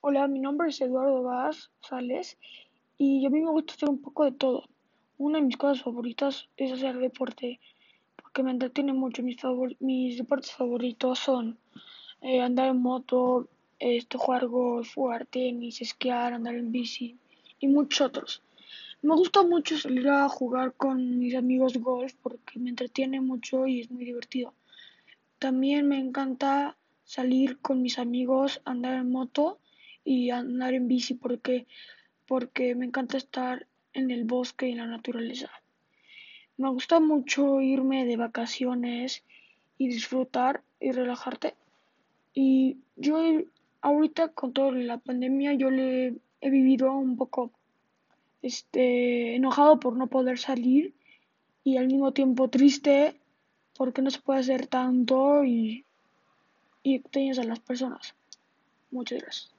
Hola, mi nombre es Eduardo Vaz Sales y a mí me gusta hacer un poco de todo. Una de mis cosas favoritas es hacer deporte porque me entretiene mucho. Mis, deportes favoritos son eh, andar en moto, este, jugar golf, jugar tenis, esquiar, andar en bici y muchos otros. Me gusta mucho salir a jugar con mis amigos golf porque me entretiene mucho y es muy divertido. También me encanta salir con mis amigos, andar en moto y andar en bici porque, porque me encanta estar en el bosque y en la naturaleza. Me gusta mucho irme de vacaciones y disfrutar y relajarte. Y yo ahorita con toda la pandemia yo le he vivido un poco este enojado por no poder salir y al mismo tiempo triste porque no se puede hacer tanto y, y a las personas. Muchas gracias.